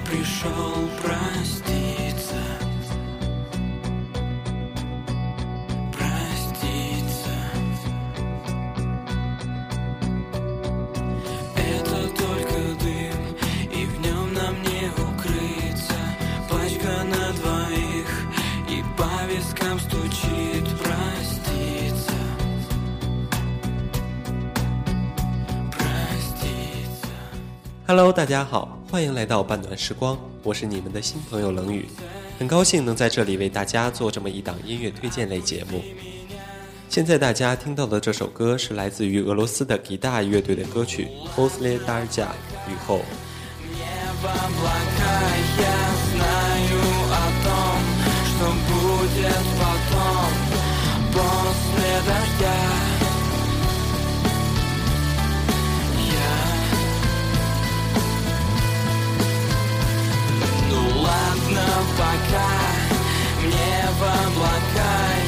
пришел проститься Проститься Это только дым И в нем нам не укрыться Пачка на двоих И по вискам стучит проститься Проститься Hello，大家好。 欢迎来到半暖时光，我是你们的新朋友冷雨，很高兴能在这里为大家做这么一档音乐推荐类节目。现在大家听到的这首歌是来自于俄罗斯的吉大乐队的歌曲《o s l e d a r j a》雨后。пока. Мне в облака.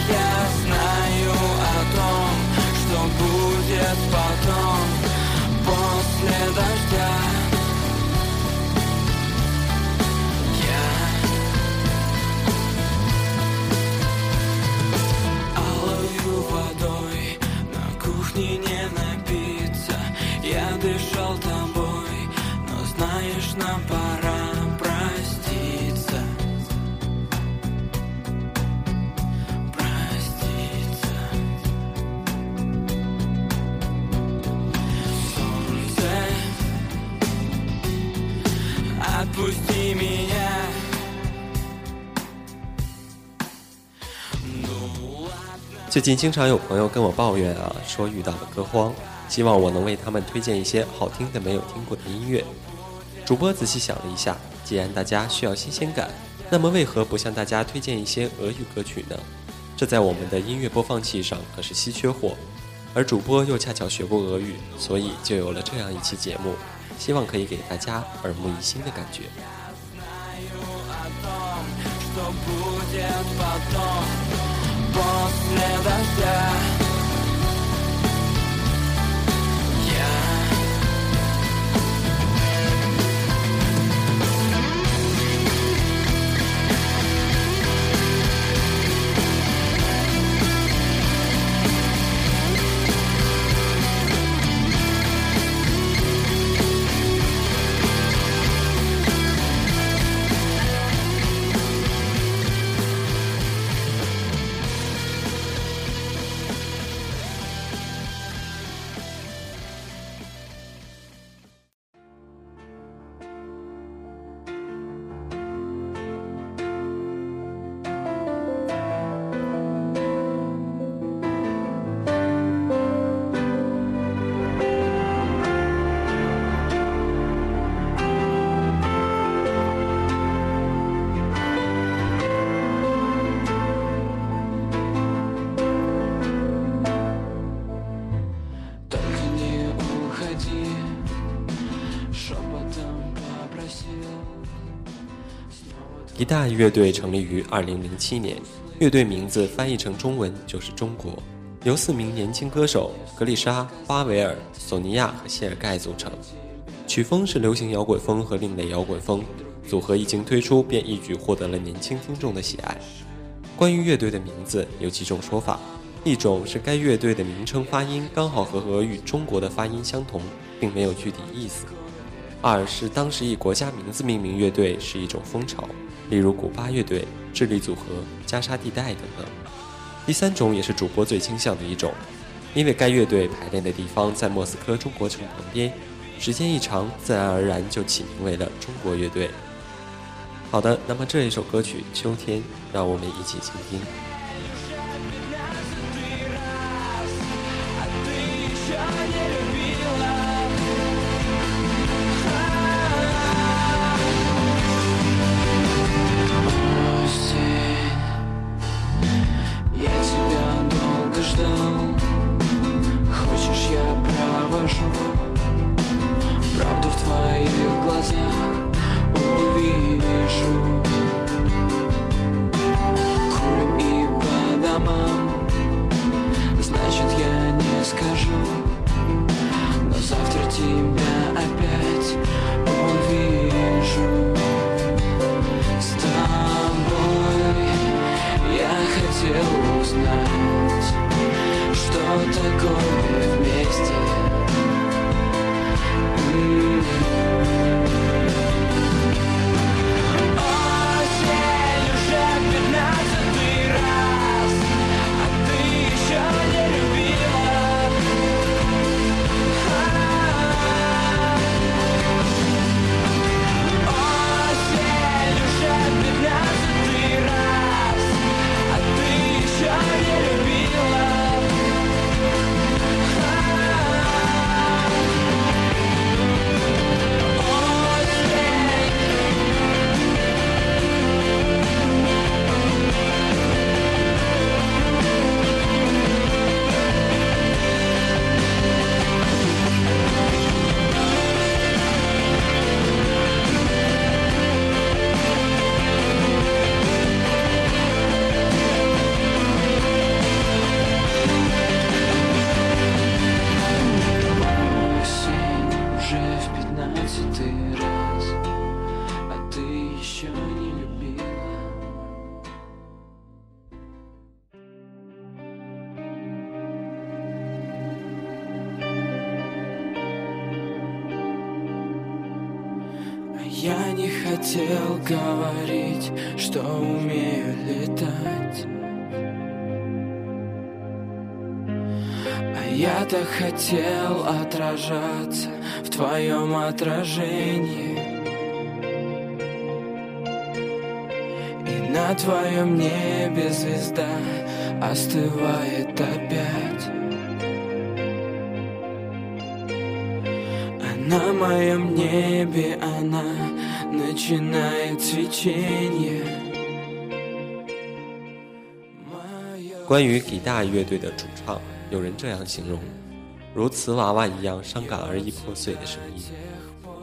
最近经常有朋友跟我抱怨啊，说遇到了歌荒，希望我能为他们推荐一些好听的、没有听过的音乐。主播仔细想了一下，既然大家需要新鲜感，那么为何不向大家推荐一些俄语歌曲呢？这在我们的音乐播放器上可是稀缺货，而主播又恰巧学过俄语，所以就有了这样一期节目，希望可以给大家耳目一新的感觉。После дождя 吉大乐队成立于2007年，乐队名字翻译成中文就是“中国”，由四名年轻歌手格丽莎、巴维尔、索尼娅和谢尔盖组成。曲风是流行摇滚风和另类摇滚风，组合一经推出便一举获得了年轻听众的喜爱。关于乐队的名字有几种说法，一种是该乐队的名称发音刚好和俄语中国的发音相同，并没有具体意思；二是当时以国家名字命名乐队是一种风潮，例如古巴乐队、智利组合、加沙地带等等；第三种也是主播最倾向的一种，因为该乐队排练的地方在莫斯科中国城旁边。时间一长，自然而然就起名为了中国乐队。好的，那么这一首歌曲《秋天》，让我们一起倾听。Я не хотел говорить, что умею летать. А я-то хотел отражаться в твоем отражении. И на твоем небе звезда остывает опять на моем небе она начинает свечение 关于吉大乐队的主唱，有人这样形容：如瓷娃娃一样伤感而易破碎的声音。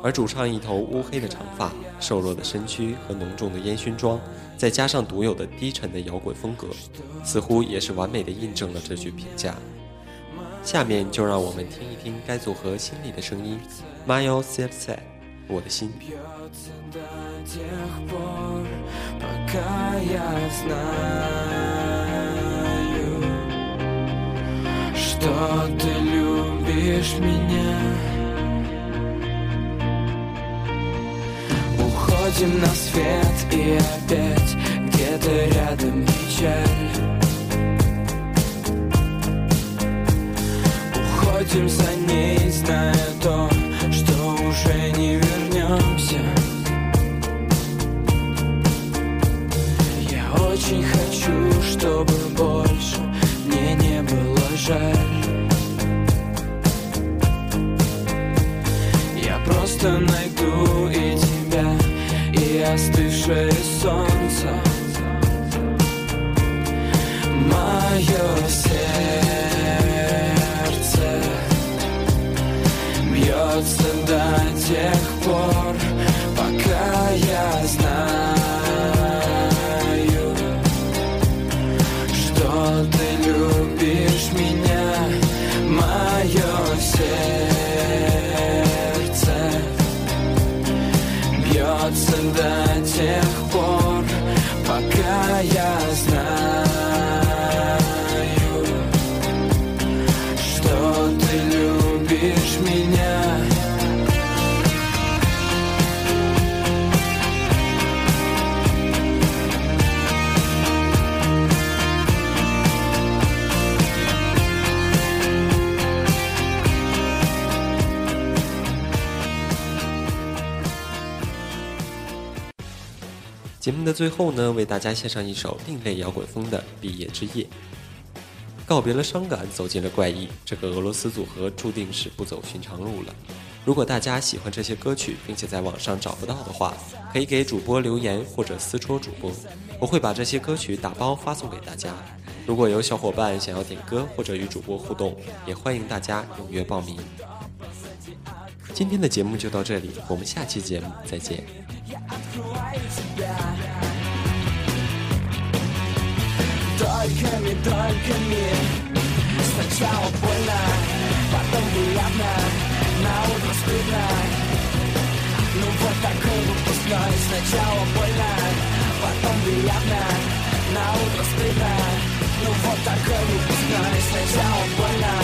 而主唱一头乌黑的长发、瘦弱的身躯和浓重的烟熏妆，再加上独有的低沉的摇滚风格，似乎也是完美的印证了这句评价。 下面就让我们听一听该组合心里的声音，My Serce，我的心。 до тех пор, пока я знаю, что ты любишь меня. Уходим на свет и опять где-то рядом печаль. За ней, зная то, что уже не вернемся. Я очень хочу, чтобы больше мне не было жаль. Я просто найду и тебя, и остывшее солнце. Мое сердце бьется до тех пор, пока я знаю, 节目的最后呢，为大家献上一首另类摇滚风的《毕业之夜》。告别了伤感，走进了怪异，这个俄罗斯组合注定是不走寻常路了。如果大家喜欢这些歌曲，并且在网上找不到的话，可以给主播留言或者私戳主播，我会把这些歌曲打包发送给大家。如果有小伙伴想要点歌或者与主播互动，也欢迎大家踊跃报名。今天的节目就到这里，我们下期节目再见。Только ми, только ми Сначала больно, потом приятно. На утро стыдно. Ну вот такой выпускной. Сначала больно, потом приятно. На утро стыдно. Ну вот такой выпускной. Сначала больно,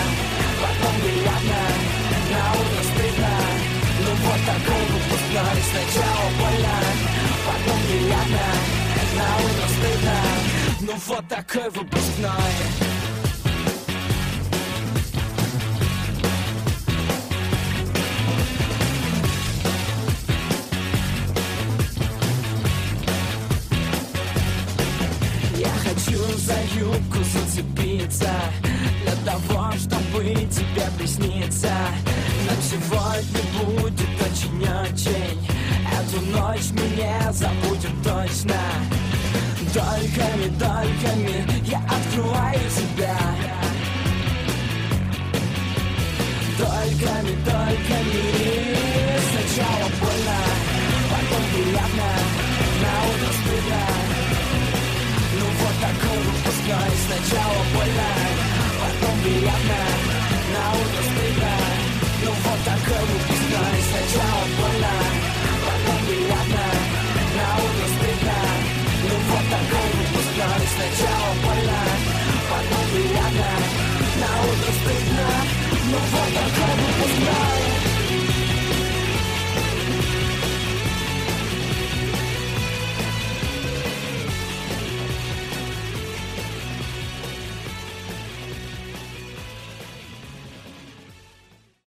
потом приятно. На утро стыдно. Ну вот такой выпускной. Сначала больно, потом приятно. На утро стыдно вот такой выпускной. Я хочу за юбку зацепиться